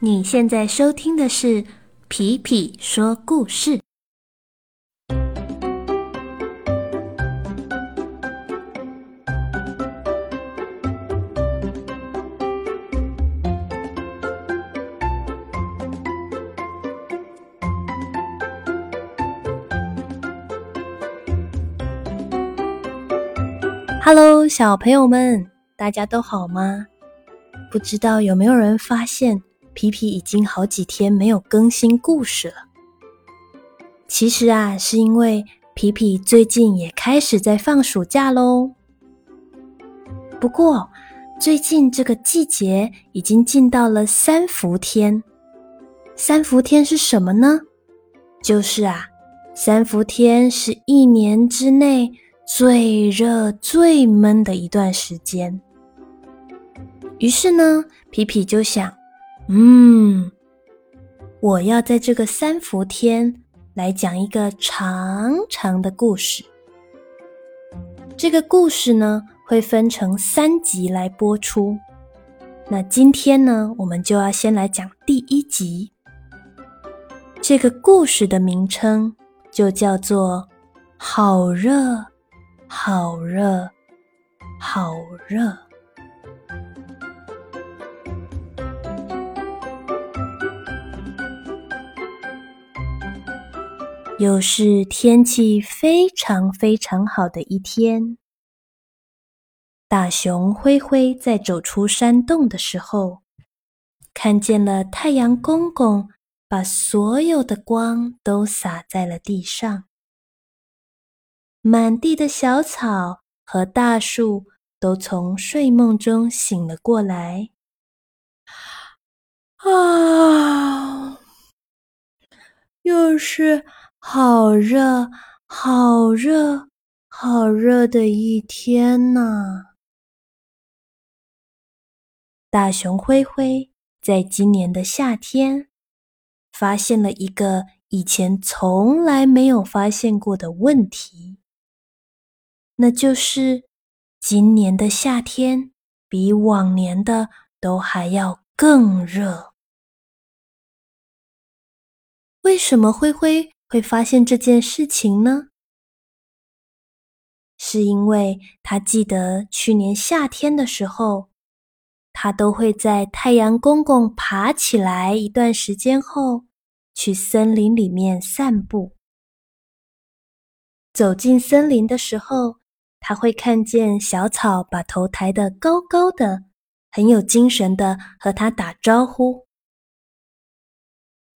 你现在收听的是《皮皮说故事》。Hello，小朋友们，大家都好吗？不知道有没有人发现，皮皮已经好几天没有更新故事了。其实啊，是因为皮皮最近也开始在放暑假喽。不过，最近这个季节已经进到了三伏天。三伏天是什么呢？就是啊，三伏天是一年之内最热、最闷的一段时间。于是呢，皮皮就想，嗯，我要在这个三伏天来讲一个长长的故事。这个故事呢，会分成三集来播出。那今天呢，我们就要先来讲第一集。这个故事的名称就叫做《好热，好热，好热》。又是天气非常非常好的一天。大熊灰灰在走出山洞的时候，看见了太阳公公把所有的光都洒在了地上，满地的小草和大树都从睡梦中醒了过来。啊，又是。好热，好热，好热的一天呐！大熊灰灰在今年的夏天发现了一个以前从来没有发现过的问题，那就是今年的夏天比往年的都还要更热。为什么灰灰？会发现这件事情呢，是因为他记得去年夏天的时候，他都会在太阳公公爬起来一段时间后，去森林里面散步。走进森林的时候，他会看见小草把头抬得高高的，很有精神的和他打招呼。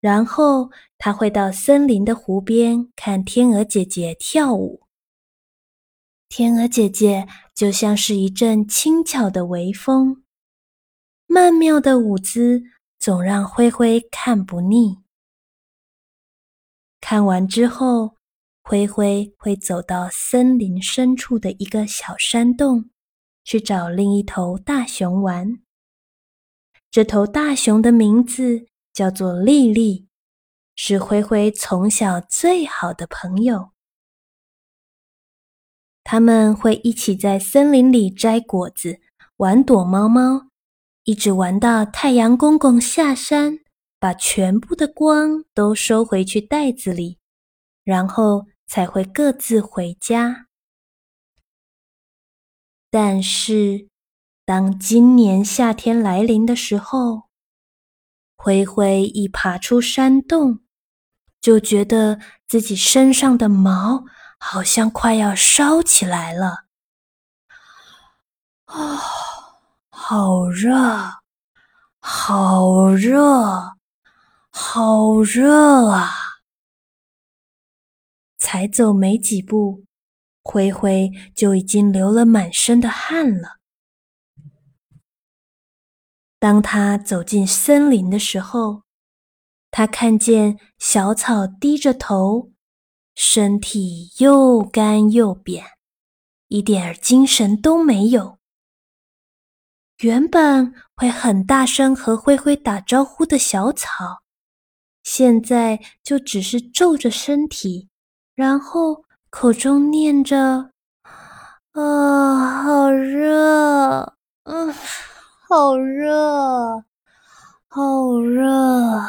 然后他会到森林的湖边看天鹅姐姐跳舞。天鹅姐姐就像是一阵轻巧的微风，曼妙的舞姿总让灰灰看不腻。看完之后，灰灰会走到森林深处的一个小山洞，去找另一头大熊玩。这头大熊的名字。叫做丽丽，是灰灰从小最好的朋友。他们会一起在森林里摘果子，玩躲猫猫，一直玩到太阳公公下山，把全部的光都收回去袋子里，然后才会各自回家。但是，当今年夏天来临的时候，灰灰一爬出山洞，就觉得自己身上的毛好像快要烧起来了。啊，好热，好热，好热啊！才走没几步，灰灰就已经流了满身的汗了。当他走进森林的时候，他看见小草低着头，身体又干又扁，一点精神都没有。原本会很大声和灰灰打招呼的小草，现在就只是皱着身体，然后口中念着：“啊，好热，嗯。”好热，好热。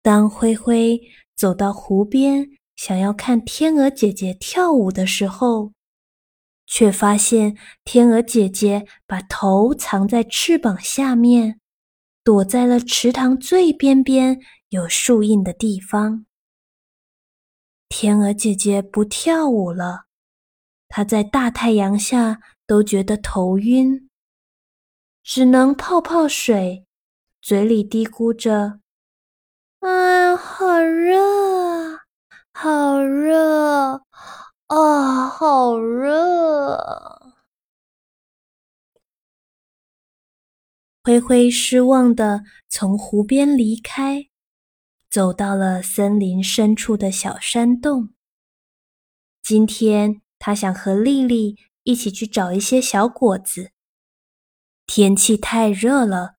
当灰灰走到湖边，想要看天鹅姐姐跳舞的时候，却发现天鹅姐姐把头藏在翅膀下面，躲在了池塘最边边有树荫的地方。天鹅姐姐不跳舞了，她在大太阳下都觉得头晕，只能泡泡水，嘴里嘀咕着：“啊，好热，好热。”啊，好热！灰灰失望的从湖边离开，走到了森林深处的小山洞。今天他想和丽丽一起去找一些小果子。天气太热了，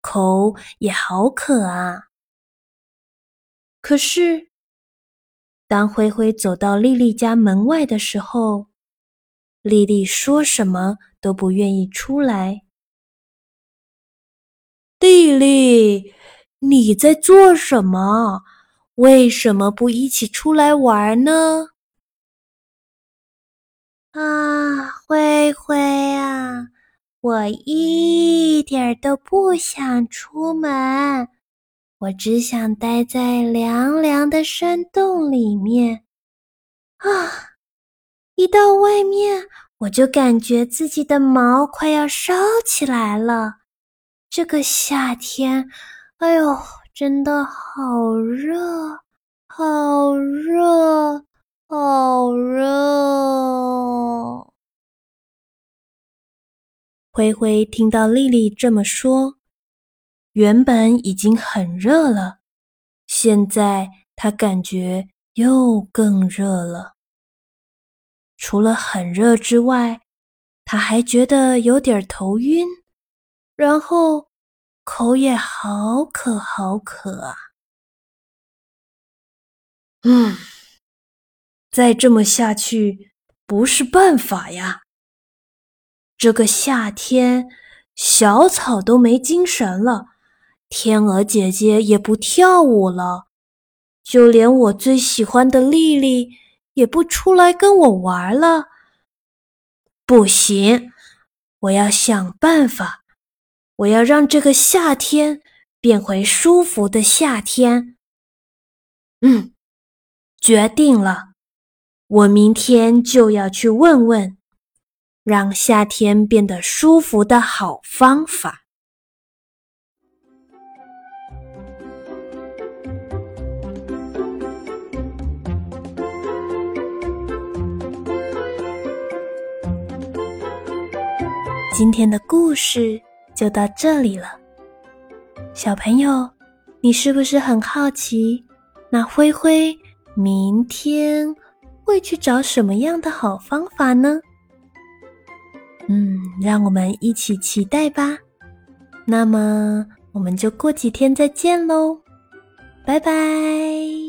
口也好渴啊。可是。当灰灰走到丽丽家门外的时候，丽丽说什么都不愿意出来。丽丽，你在做什么？为什么不一起出来玩呢？啊，灰灰啊，我一点都不想出门。我只想待在凉凉的山洞里面，啊！一到外面，我就感觉自己的毛快要烧起来了。这个夏天，哎呦，真的好热，好热，好热！灰灰听到丽丽这么说。原本已经很热了，现在他感觉又更热了。除了很热之外，他还觉得有点头晕，然后口也好渴好渴啊！嗯，再这么下去不是办法呀。这个夏天，小草都没精神了。天鹅姐姐也不跳舞了，就连我最喜欢的丽丽也不出来跟我玩了。不行，我要想办法，我要让这个夏天变回舒服的夏天。嗯，决定了，我明天就要去问问，让夏天变得舒服的好方法。今天的故事就到这里了，小朋友，你是不是很好奇，那灰灰明天会去找什么样的好方法呢？嗯，让我们一起期待吧。那么，我们就过几天再见喽，拜拜。